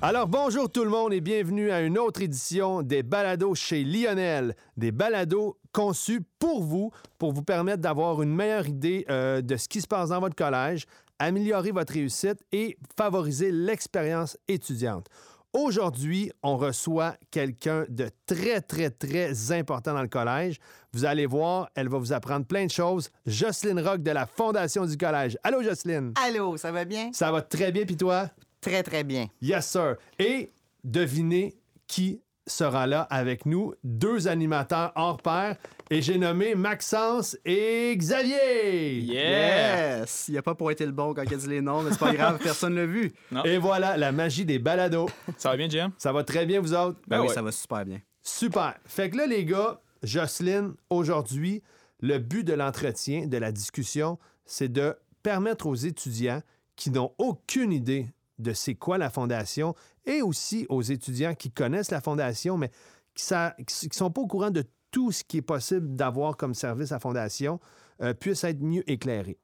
Alors bonjour tout le monde et bienvenue à une autre édition des balados chez Lionel. Des balados conçus pour vous, pour vous permettre d'avoir une meilleure idée euh, de ce qui se passe dans votre collège, améliorer votre réussite et favoriser l'expérience étudiante. Aujourd'hui, on reçoit quelqu'un de très, très, très important dans le collège. Vous allez voir, elle va vous apprendre plein de choses. Jocelyne Rock de la Fondation du collège. Allô, Jocelyne? Allô, ça va bien? Ça va très bien, puis toi? Très, très bien. Yes, sir. Et devinez qui sera là avec nous. Deux animateurs hors pair. Et j'ai nommé Maxence et Xavier. Yes! Il n'y a pas pointé le bon quand il a dit les noms, mais c'est pas grave, personne l'a vu. Et voilà, la magie des balados. Ça va bien, Jim? Ça va très bien, vous autres? Ben Ben oui, ouais. ça va super bien. Super. Fait que là, les gars, Jocelyne, aujourd'hui, le but de l'entretien, de la discussion, c'est de permettre aux étudiants qui n'ont aucune idée de c'est quoi la fondation et aussi aux étudiants qui connaissent la fondation, mais qui ne sont pas au courant de tout ce qui est possible d'avoir comme service à fondation, euh, puissent être mieux éclairés.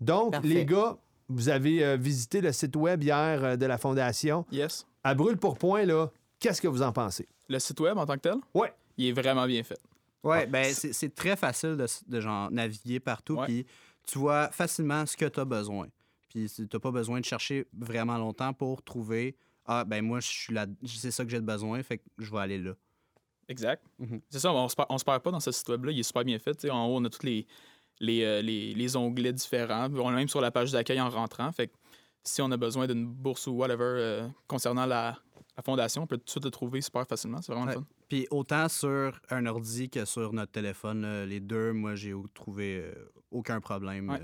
Donc, Parfait. les gars, vous avez euh, visité le site web hier euh, de la fondation. Yes. À brûle pour point, là, qu'est-ce que vous en pensez? Le site web en tant que tel, Ouais. il est vraiment bien fait. Ouais, ben c'est c'est très facile de, de genre naviguer partout, puis tu vois facilement ce que tu as besoin. Puis tu n'as pas besoin de chercher vraiment longtemps pour trouver ah ben moi je suis là, c'est ça que j'ai besoin, fait que je vais aller là. Exact. Mhm. C'est ça, on se, perd, on se perd pas dans ce site web-là. Il est super bien fait. Tu sais, en haut, on a tous les, les, euh, les, les onglets différents. On a même sur la page d'accueil en rentrant. Fait que si on a besoin d'une bourse ou whatever euh, concernant la, la fondation, on peut tout de suite le trouver super facilement. C'est vraiment Ouais. le fun. Puis autant sur un ordi que sur notre téléphone, les deux, moi j'ai trouvé euh, aucun problème. Ouais.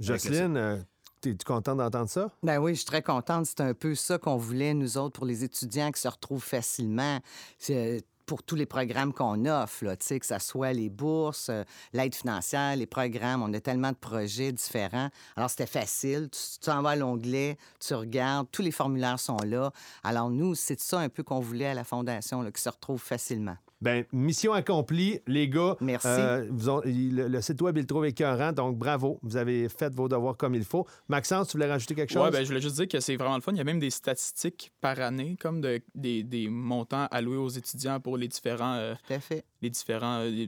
Jocelyne, t'es-tu contente d'entendre ça? Ben oui, je suis très contente. C'est un peu ça qu'on voulait, nous autres, pour les étudiants qui se retrouvent facilement. C'est pour tous les programmes qu'on offre, là, que ce soit les bourses, euh, l'aide financière, les programmes. On a tellement de projets différents. Alors, c'était facile. Tu t'en vas à l'onglet, tu regardes, tous les formulaires sont là. Alors, nous, c'est ça un peu qu'on voulait à la Fondation, qui se retrouvent facilement. Ben, mission accomplie, les gars. Merci. Euh, vous ont- il- le, le site web, il le trouve écœurant, donc bravo. Vous avez fait vos devoirs comme il faut. Maxence, tu voulais rajouter quelque chose? Ouais, ben, je voulais juste dire que c'est vraiment le fun. Il y a même des statistiques par année, comme de- des, des montants alloués aux étudiants pour les différents, euh, Tout à fait. les différents euh,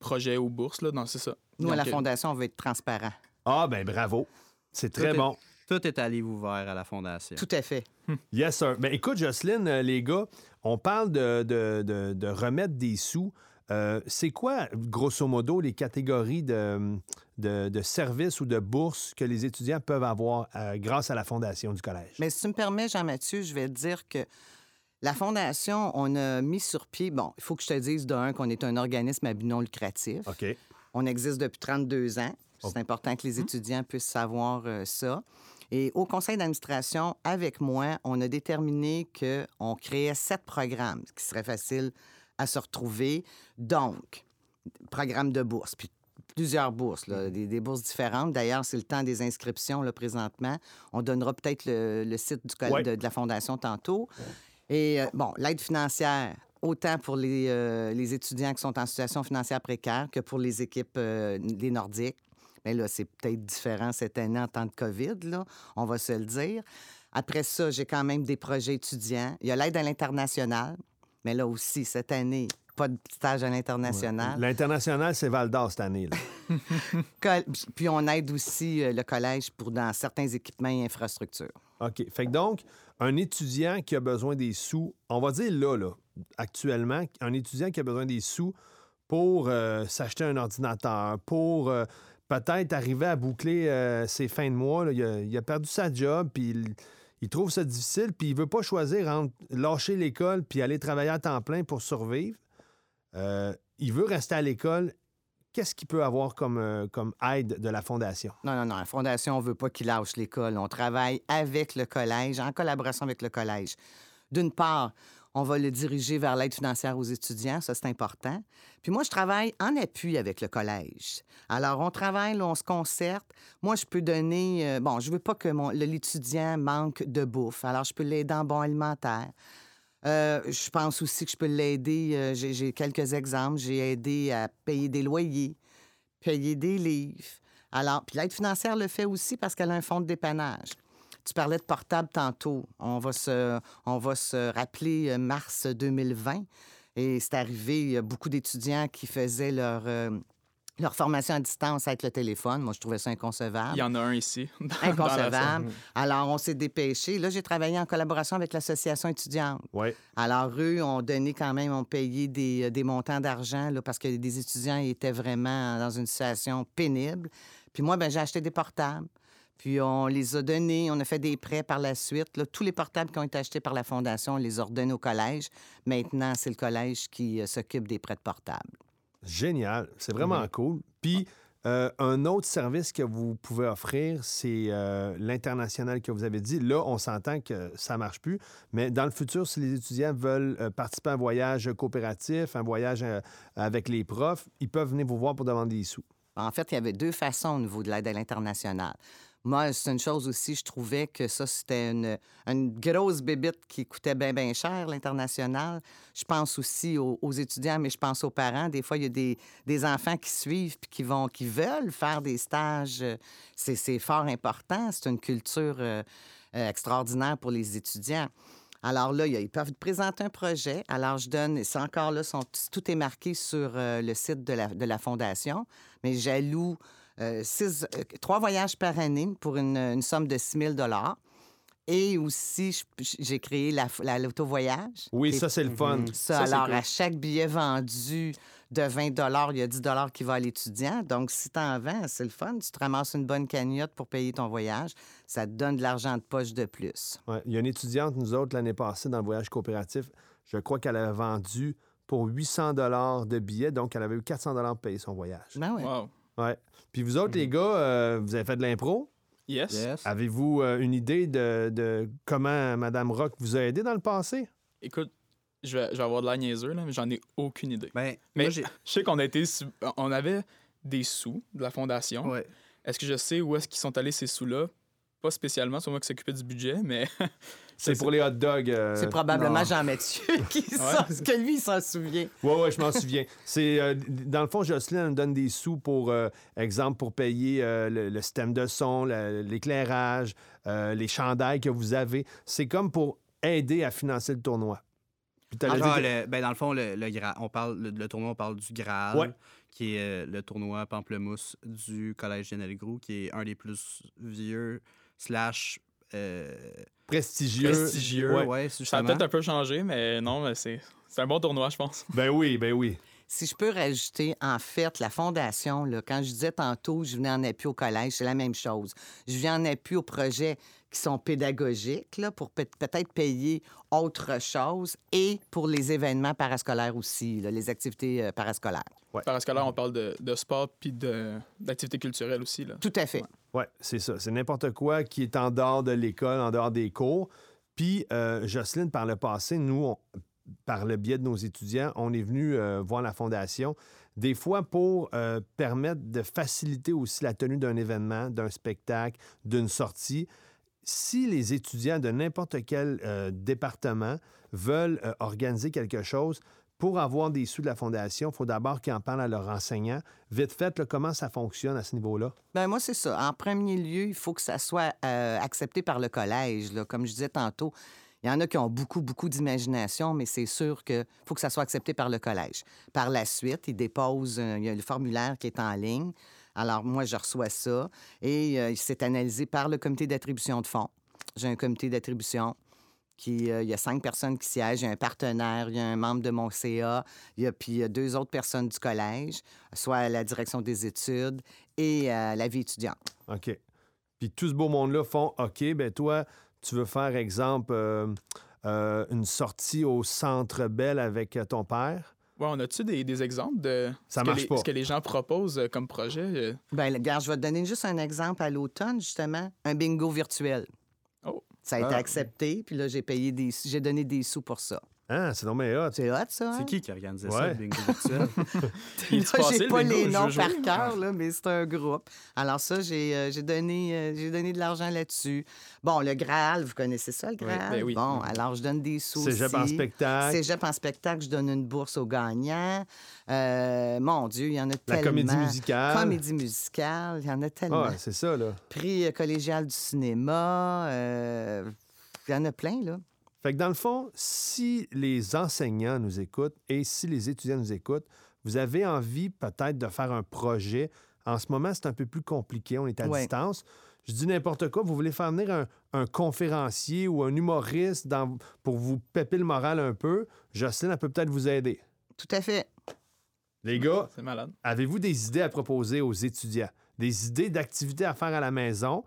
projets ou bourses. Là. Non, c'est ça. Nous, à la Fondation, on veut être transparent. Ah, ben bravo. C'est très bon. Tout est à livre ouvert à la fondation. Tout à fait. Yes, sir. Ben, écoute, Jocelyne, euh, les gars, on parle de, de- de- de remettre des sous. Euh, c'est quoi, grosso modo, les catégories de, de- de services ou de bourses que les étudiants peuvent avoir euh, grâce à la fondation du collège? Mais si tu me permets, Jean-Mathieu, je vais te dire que la Fondation, on a mis sur pied, bon, il faut que je te dise d'un qu'on est un organisme à but non lucratif. OK. On existe depuis 32 ans. C'est Ok. important que les étudiants puissent savoir euh, ça. Et au conseil d'administration, avec moi, on a déterminé qu'on créait sept programmes, ce qui serait facile à se retrouver. Donc, programme de bourse, puis plusieurs bourses, là, des, des bourses différentes. D'ailleurs, c'est le temps des inscriptions là, présentement. On donnera peut-être le, le site du Ouais. de, de la Fondation tantôt. Et euh, bon, l'aide financière, autant pour les, euh, les étudiants qui sont en situation financière précaire que pour les équipes euh, des Nordiques. Mais là, c'est peut-être différent cette année en temps de COVID, là, on va se le dire. Après ça, j'ai quand même des projets étudiants. Il y a l'aide à l'international, mais là aussi, cette année, pas de stage à l'international. L'international, c'est Val d'Or cette année. là. Puis on aide aussi euh, le collège pour dans certains équipements et infrastructures. OK. Fait que donc, un étudiant qui a besoin des sous, on va dire là, là, actuellement, un étudiant qui a besoin des sous pour euh, s'acheter un ordinateur, pour euh, peut-être arriver à boucler euh, ses fins de mois. Il, a, perdu sa job, puis il, trouve ça difficile, puis il veut pas choisir entre lâcher l'école puis aller travailler à temps plein pour survivre. Euh, il veut rester à l'école. Qu'est-ce qu'il peut avoir comme, euh, comme aide de la Fondation? Non, non, non. La Fondation, on veut pas qu'il lâche l'école. On travaille avec le collège, en collaboration avec le collège. D'une part, on va le diriger vers l'aide financière aux étudiants, ça c'est important. Puis moi, je travaille en appui avec le collège. Alors, on travaille, on se concerte. Moi, je peux donner... euh, bon, je veux pas que mon- l'étudiant manque de bouffe, alors je peux l'aider en bon alimentaire. Euh, je pense aussi que je peux l'aider. euh, j'ai, j'ai quelques exemples. J'ai aidé à payer des loyers, payer des livres. Alors, puis l'aide financière le fait aussi parce qu'elle a un fonds de dépannage. Tu parlais de portable tantôt. On va se, on va se rappeler euh, mars 2020. Et c'est arrivé, il y a beaucoup d'étudiants qui faisaient leur, euh, leur formation à distance avec le téléphone. Moi, je trouvais ça inconcevable. Il y en a un ici. dans- dans. Inconcevable. Alors, on s'est dépêché. Là, j'ai travaillé en collaboration avec l'association étudiante. Oui. Alors, eux ont donné quand même, ont payé des, euh, des montants d'argent là, parce que des étudiants étaient vraiment dans une situation pénible. Puis moi, ben, j'ai acheté des portables. Puis on les a donnés, on a fait des prêts par la suite. Là, tous les portables qui ont été achetés par la Fondation, on les a redonnés au collège. Maintenant, c'est le collège qui euh, s'occupe des prêts de portables. Génial. C'est vraiment cool. Puis, euh, un autre service que vous pouvez offrir, c'est euh, l'international que vous avez dit. Là, on s'entend que ça marche plus, mais dans le futur, si les étudiants veulent euh, participer à un voyage coopératif, un voyage avec les profs, ils peuvent venir vous voir pour demander des sous. En fait, il y avait deux façons au niveau de l'aide à l'international. Moi, c'est une chose aussi, je trouvais que ça, c'était une, grosse bébite qui coûtait bien, bien cher, l'international. Je pense aussi aux, étudiants, mais je pense aux parents. Des fois, il y a des, enfants qui suivent puis qui, vont, qui veulent faire des stages. C'est fort important. C'est une culture euh, euh, extraordinaire pour les étudiants. Alors là, ils peuvent présenter un projet. Alors, je donne, c'est encore là, tout est marqué sur euh, le site de la, de la Fondation, mais j'alloue six- euh, trois voyages par année pour une, une somme de 6 000 Et aussi, j'ai créé la- la- l'auto-voyage. Oui, ça, c'est le fun. ça, Ça, c'est alors, cool. à chaque billet vendu de 20 il y a 10 qui va à l'étudiant. Donc, si tu en vends, c'est le fun. Tu te ramasses une bonne cagnotte pour payer ton voyage. Ça te donne de l'argent de poche de plus. Ouais. Il y a une étudiante, nous autres, l'année passée, dans le voyage coopératif, je crois qu'elle avait vendu pour 800 de billets, donc elle avait eu 400 pour payer son voyage. Ben oui. Wow. Ouais. Puis vous autres, les gars, euh, vous avez fait de l'impro? Yes. Yes. Avez-vous euh, une idée de, de comment Mme Rock vous a aidé dans le passé? Écoute, je vais, je vais avoir de la niaiseux, là, mais j'en ai aucune idée. Ben, Mais moi, je sais qu'on a été. sub- On avait des sous de la fondation. Ouais. Est-ce que je sais où est-ce qu'ils sont allés ces sous-là? Pas spécialement, c'est moi qui s'occupait du budget, mais C'est pour les hot dogs. euh, C'est probablement non. Jean-Mathieu qui s'en- que lui, il s'en souvient. Oui, oui, je m'en souviens. C'est euh, dans le fond, Jocelyne donne des sous pour, euh, exemple, pour payer euh, le, le système de son, le- l'éclairage, euh, les chandails que vous avez. C'est comme pour aider à financer le tournoi. Puis Ah, le- ben, dans le fond, le, le, Gra- on parle, le, le tournoi, on parle du Graal, Ouais. qui est euh, le tournoi Pamplemousse du Collège Lionel Groux, qui est un des plus vieux, slash... euh, prestigieux. Prestigieux. Ouais. ouais, ça a peut-être un peu changé, mais non, mais c'est c'est un bon tournoi, je pense. Ben oui, ben oui. Si je peux rajouter, en fait, la fondation, là, quand je disais tantôt, je venais en appui au collège, c'est la même chose. Je viens en appui aux projets qui sont pédagogiques, là, pour peut- peut-être payer autre chose, et pour les événements parascolaires aussi, là, les activités euh, parascolaires. Parascolaire, on parle de, de sport puis de- d'activités culturelles aussi. Là. Tout à fait. Oui, c'est ça. C'est n'importe quoi qui est en dehors de l'école, en dehors des cours. Puis, euh, Jocelyne, par le passé, nous, on- par le biais de nos étudiants, on est venu euh, voir la Fondation, des fois pour euh, permettre de faciliter aussi la tenue d'un événement, d'un spectacle, d'une sortie. Si les étudiants de n'importe quel euh, département veulent euh, organiser quelque chose, pour avoir des sous de la Fondation, il faut d'abord qu'ils en parlent à leurs enseignants. Vite fait, là, comment ça fonctionne à ce niveau-là? Ben moi, c'est ça. En premier lieu, il faut que ça soit euh, accepté par le collège. Comme je disais tantôt, il y en a qui ont beaucoup, beaucoup d'imagination, mais c'est sûr qu'il faut que ça soit accepté par le collège. Par la suite, ils déposent, euh, il y a le formulaire qui est en ligne. Alors, moi, je reçois ça et euh, c'est analysé par le comité d'attribution de fonds. J'ai un comité d'attribution qui, euh, il y a cinq personnes qui siègent, il y a un partenaire, il y a un membre de mon CA, il y a puis il y a deux autres personnes du collège, soit à la direction des études et la vie étudiante. OK. Puis tout ce beau monde-là font OK, ben toi, tu veux faire, exemple, euh, euh, une sortie au Centre Bell avec ton père? Ouais, on a-tu des, des exemples de Ça ce, marche que les, pas. ce que les gens proposent euh, comme projet? euh? Bien, regarde, je vais te donner juste un exemple à l'automne, justement, un bingo virtuel. Ça a été Ah. accepté, puis là, j'ai payé des j'ai donné des sous pour ça. Ah, c'est non mais hot. C'est hot, ça. hein? C'est qui qui a organisé Ouais. ça, le bingo virtuel? Là, j'ai pas les Je noms par cœur, là, mais c'est un groupe. Alors ça, j'ai euh, donné, euh, j'ai donné de l'argent là-dessus. Bon, le Graal, vous connaissez ça, le Graal? ben oui. Bon, alors je donne des sous Cégep en spectacle. Cégep en spectacle, je donne une bourse aux gagnants. Euh, mon Dieu, il y en a La tellement. comédie musicale. Comédie musicale, il y en a tellement. Ah, c'est ça, là. Prix collégial du cinéma, euh, il y en a plein, là. Fait que dans le fond, si les enseignants nous écoutent et si les étudiants nous écoutent, vous avez envie peut-être de faire un projet. En ce moment, c'est un peu plus compliqué. On est à Ouais. distance. Je dis n'importe quoi. Vous voulez faire venir un, un conférencier ou un humoriste dans- pour vous péper le moral un peu. Jocelyne, elle peut peut-être vous aider. Tout à fait. Les gars, C'est malade. avez-vous des idées à proposer aux étudiants? Des idées d'activités à faire à la maison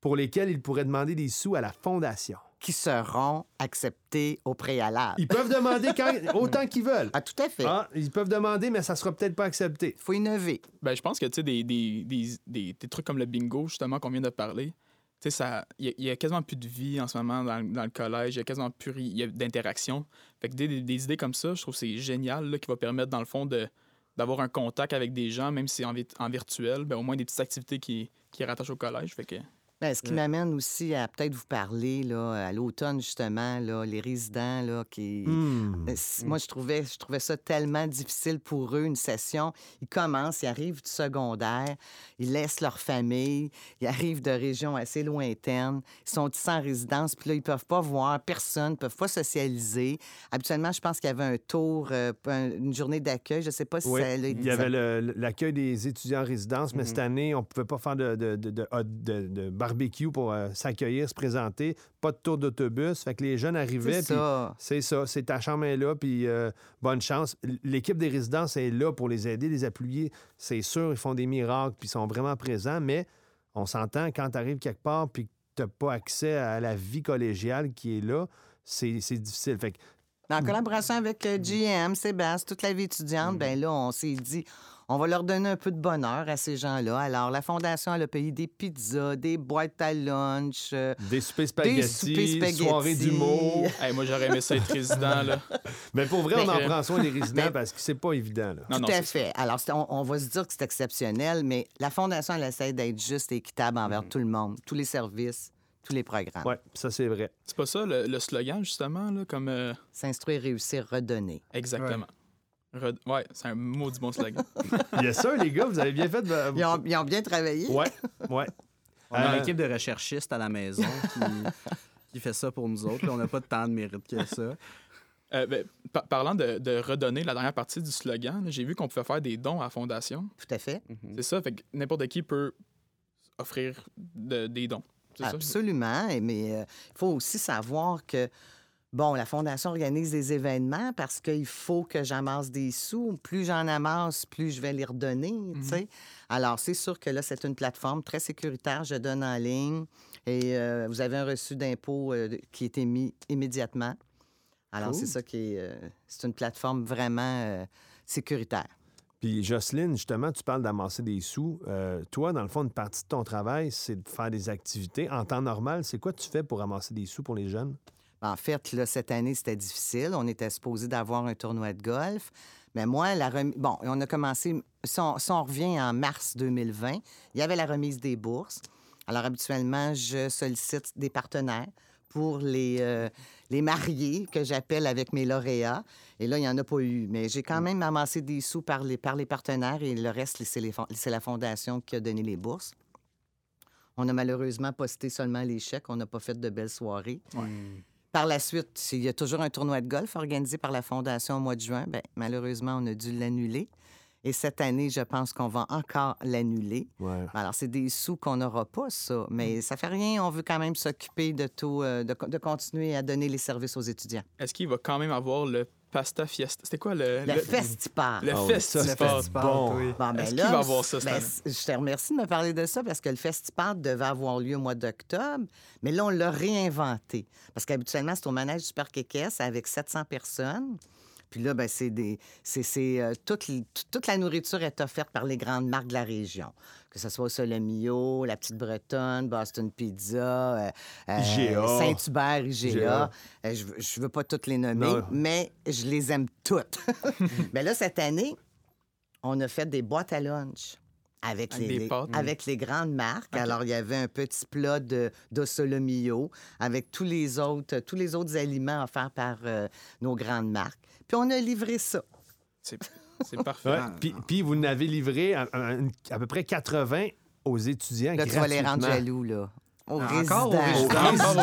pour lesquelles ils pourraient demander des sous à la fondation? Qui seront acceptés au préalable. Ils peuvent demander quand- autant qu'ils veulent. Ah, tout à fait. Ah, ils peuvent demander, mais ça sera peut-être pas accepté. faut innover. Ben, je pense que, tu sais, des, des, des, des, des trucs comme le bingo, justement, qu'on vient de parler, tu sais, ça... Il y, a- il y a quasiment plus de vie en ce moment dans, le- dans le collège. Il y a quasiment plus d'interaction. Fait que des, des, des idées comme ça, je trouve que c'est génial, là, qui va permettre, dans le fond, de d'avoir un contact avec des gens, même si c'est en, en virtuel, ben, au moins des petites activités qui, qui rattachent au collège. Fait que... Ben, ce qui m'amène aussi à peut-être vous parler là, à l'automne, justement, là, les résidents là, qui. Hmm. Euh, c- Moi, je trouvais, je trouvais ça tellement difficile pour eux, une session. Ils commencent, ils arrivent du secondaire, ils laissent leur famille, ils arrivent de régions assez lointaines, ils sont en résidence, puis là, ils peuvent pas voir personne, ils peuvent pas socialiser. Habituellement, je pense qu'il y avait un tour, euh, un- une journée d'accueil, je sais pas si Oui, ça il y avait l'accueil des étudiants en résidence, mais Mhm. cette année, on ne pouvait pas faire de, de, de, de hot- de- de barbecue pour euh, s'accueillir, se présenter. Pas de tour d'autobus. Fait que les jeunes arrivaient. C'est ça. C'est ça. C'est ta chambre est là, puis euh, bonne chance. L'équipe des résidences est là pour les aider, les appuyer. C'est sûr, ils font des miracles, puis ils sont vraiment présents, mais on s'entend quand tu arrives quelque part, puis que tu n'as pas accès à la vie collégiale qui est là, c'est c'est difficile. Fait que En collaboration avec euh, GM, Sébastien, toute la vie étudiante, ben là, on s'est dit, on va leur donner un peu de bonheur à ces gens-là. Alors, la Fondation, elle a payé des pizzas, des boîtes à lunch. euh, des soupers soupers spaghettis, spaghettis. soirées d'humour. Hey, moi, j'aurais aimé ça être résident, là. Mais pour vrai, on en prend soin des résidents Mais- parce que c'est pas évident. Là. Non, tout non, à fait. Alors, on va se dire que c'est exceptionnel, mais la Fondation, elle essaie d'être juste et équitable envers tout le monde, tous les services, tous les programmes. Oui, ça c'est vrai. C'est pas ça le, le slogan, justement, là, comme... euh, S'instruire, réussir, redonner. Exactement. Red- Ouais, c'est un maudit bon slogan. Yes, sir, les gars, vous avez bien fait. de- Ils ont, ils ont bien travaillé. Ouais, ouais. On a Euh, l'équipe de recherchistes à la maison qui, qui fait ça pour nous autres. là. On n'a pas tant de mérite que ça. Euh, ben, par- parlant de, de redonner la dernière partie du slogan, j'ai vu qu'on pouvait faire des dons à la Fondation. Tout à fait. C'est ça, fait que n'importe qui peut offrir de- des dons. Ça? Absolument. Mais euh, il faut aussi savoir que, bon, la Fondation organise des événements parce qu'il faut que j'amasse des sous. Plus j'en amasse, plus je vais les redonner, sais. Alors, c'est sûr que là, c'est une plateforme très sécuritaire. Je donne en ligne et euh, vous avez un reçu d'impôt euh, qui est émis immédiatement. Alors, Cool. c'est ça qui est... c'est une plateforme vraiment sécuritaire. Puis Jocelyne, justement, tu parles d'amasser des sous. Euh, toi, dans le fond, une partie de ton travail, c'est de faire des activités. En temps normal, c'est quoi tu fais pour amasser des sous pour les jeunes? En fait, cette année, c'était difficile. On était supposé d'avoir un tournoi de golf. Mais moi, la remise... Bon, on a commencé... Si on, si on revient en mars 2020, il y avait la remise des bourses. Alors, habituellement, je sollicite des partenaires pour les, euh, les mariés que j'appelle avec mes lauréats. Et là, il n'y en a pas eu. Mais j'ai quand même amassé des sous par les, par les partenaires et le reste, c'est la fondation qui a donné les bourses. On a malheureusement posté seulement les chèques. On n'a pas fait de belles soirées. Par la suite, il y a toujours un tournoi de golf organisé par la Fondation au mois de juin. Bien, malheureusement, on a dû l'annuler. Et cette année, je pense qu'on va encore l'annuler. Ouais. Alors, c'est des sous qu'on n'aura pas, ça. Mais ça fait rien. On veut quand même s'occuper de tout, euh, de, co- de continuer à donner les services aux étudiants. Est-ce qu'il va quand même avoir le pasta fiesta? C'était quoi le... Le, festival. Le festival. c'est festival, bon. oui. Bon, ben Est-ce là, qu'il va avoir ça cette ben, je te remercie de me parler de ça parce que le festival devait avoir lieu au mois d'octobre, mais là, on l'a réinventé. Parce qu'habituellement, c'est au manège du Parc Équestre avec 700 personnes. Puis là, ben, c'est des. c'est- c'est, euh, toute, la nourriture est offerte par les grandes marques de la région. Que ce soit au Solomio, La Petite Bretonne, Boston Pizza, euh, euh. Saint-Hubert, IGA. Je, veux- je veux pas toutes les nommer, Non. mais je les aime toutes. mais là, cette année, on a fait des boîtes à lunch. Avec, Avec les, des les- pâtes. avec les grandes marques. Alors, il y avait un petit plat de, de solomillo avec tous les autres, tous les autres aliments offerts par euh, nos grandes marques. Puis on a livré ça. C'est parfait. Ouais, Ah, Puis, puis vous n'avez livré à, à- à peu près 80 aux étudiants Là, tu vas les rendre jaloux, là. Aux Encore. Encore,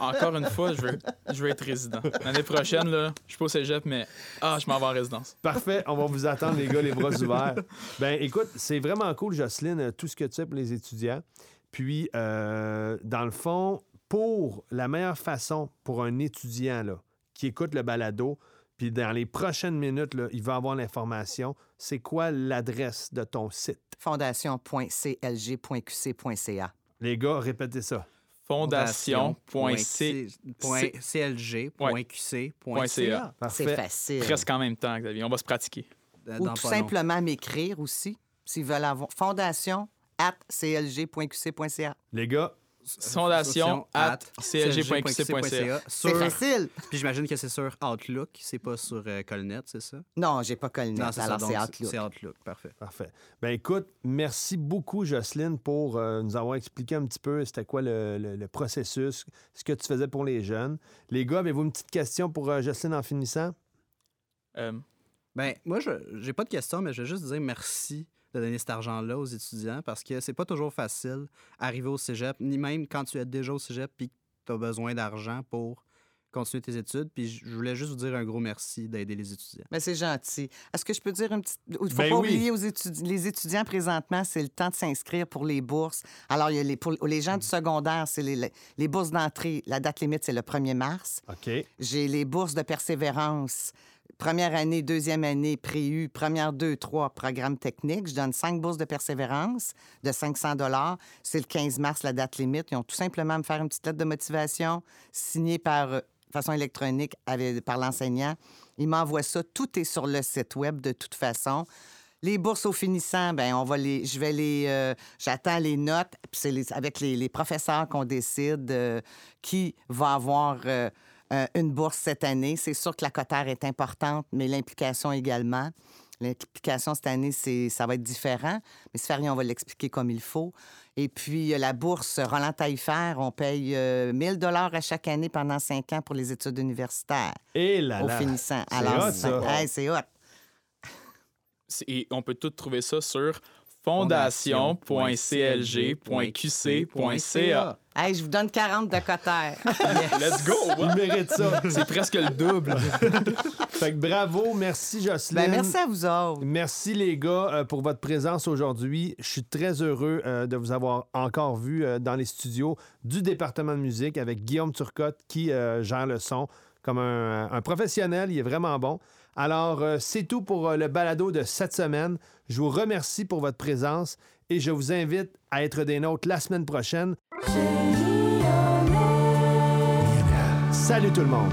encore une fois, je veux, je veux être résident. L'année prochaine, là, je suis pas au cégep, mais ah, je m'en vais en résidence. Parfait, on va vous attendre, les gars, les bras ouverts. Ben, écoute, c'est vraiment cool, Jocelyne, euh, tout ce que tu fais pour les étudiants. Puis, euh, dans le fond, pour la meilleure façon pour un étudiant là, qui écoute le balado, puis dans les prochaines minutes, là, il va avoir l'information, c'est quoi l'adresse de ton site? fondation.clg.qc.ca. Les gars, répétez ça. Fondation.clg.qc.ca. clg.qc.ca. C'est facile. Presque en même temps, Xavier. On va se pratiquer. Euh, Ou dans tout simplement m'écrire aussi, s'ils veulent avoir. Fondation at clg.qc.ca. Les gars, Fondation at clg.qc.ca. C'est facile. Puis j'imagine que c'est sur Outlook, c'est pas sur euh, Colnet, c'est ça? Non, j'ai pas Colnet, Non, c'est alors Outlook. C'est Outlook, parfait. Parfait. Ben écoute, merci beaucoup, Jocelyne, pour euh, nous avoir expliqué un petit peu c'était quoi le, le- le processus, ce que tu faisais pour les jeunes. Les gars, avez-vous une petite question pour euh, Jocelyne en finissant? Euh, Ben, moi, je j'ai pas de questions, mais je vais juste dire merci de donner cet argent-là aux étudiants parce que c'est pas toujours facile arriver au cégep, ni même quand tu es déjà au cégep puis que tu as besoin d'argent pour continuer tes études. Puis je voulais juste vous dire un gros merci d'aider les étudiants. Mais c'est gentil. Est-ce que je peux dire un petit. Il ne faut Ben pas oui. oublier aux étudi- les étudiants présentement, c'est le temps de s'inscrire pour les bourses. Alors, il y a les, pour les gens du secondaire, c'est les, les bourses d'entrée. La date limite, c'est le 1er mars. OK. J'ai les bourses de persévérance. Première année, deuxième année, préu, première deux, trois, programme technique. Je donne cinq bourses de persévérance de 500 C'est le 15 mars, la date limite. Ils ont tout simplement à me faire une petite lettre de motivation signée par euh, façon électronique par l'enseignant. Il m'envoie ça. Tout est sur le site web de toute façon. Les bourses au finissant, ben on va les, je vais les, euh, j'attends les notes. C'est avec les, les professeurs qu'on décide euh, qui va avoir euh, une bourse cette année. C'est sûr que la cotère est importante, mais l'implication également. L'implication cette année, c'est, ça va être différent, mais Sfari, on va l'expliquer comme il faut. Et puis, la bourse Roland Taillefer, on paye euh, 1000 dollars à chaque année pendant cinq ans pour les études universitaires Et là au là. finissant. C'est Alors, hot, ça. hey, c'est hot. c'est- et on peut tout trouver ça sur fondation.clg.qc.ca. Hey, je vous donne 40 de cotère. Let's go! Il mérite ça. C'est presque le double. fait que bravo, merci Jocelyne. ben, merci à vous autres. Merci les gars euh, pour votre présence aujourd'hui. Je suis très heureux euh, de vous avoir encore vu euh, dans les studios du département de musique avec Guillaume Turcotte qui euh, gère le son comme un, un professionnel. Il est vraiment bon. Alors, euh, c'est tout pour euh, le balado de cette semaine. Je vous remercie pour votre présence et je vous invite à être des nôtres la semaine prochaine. Salut tout le monde!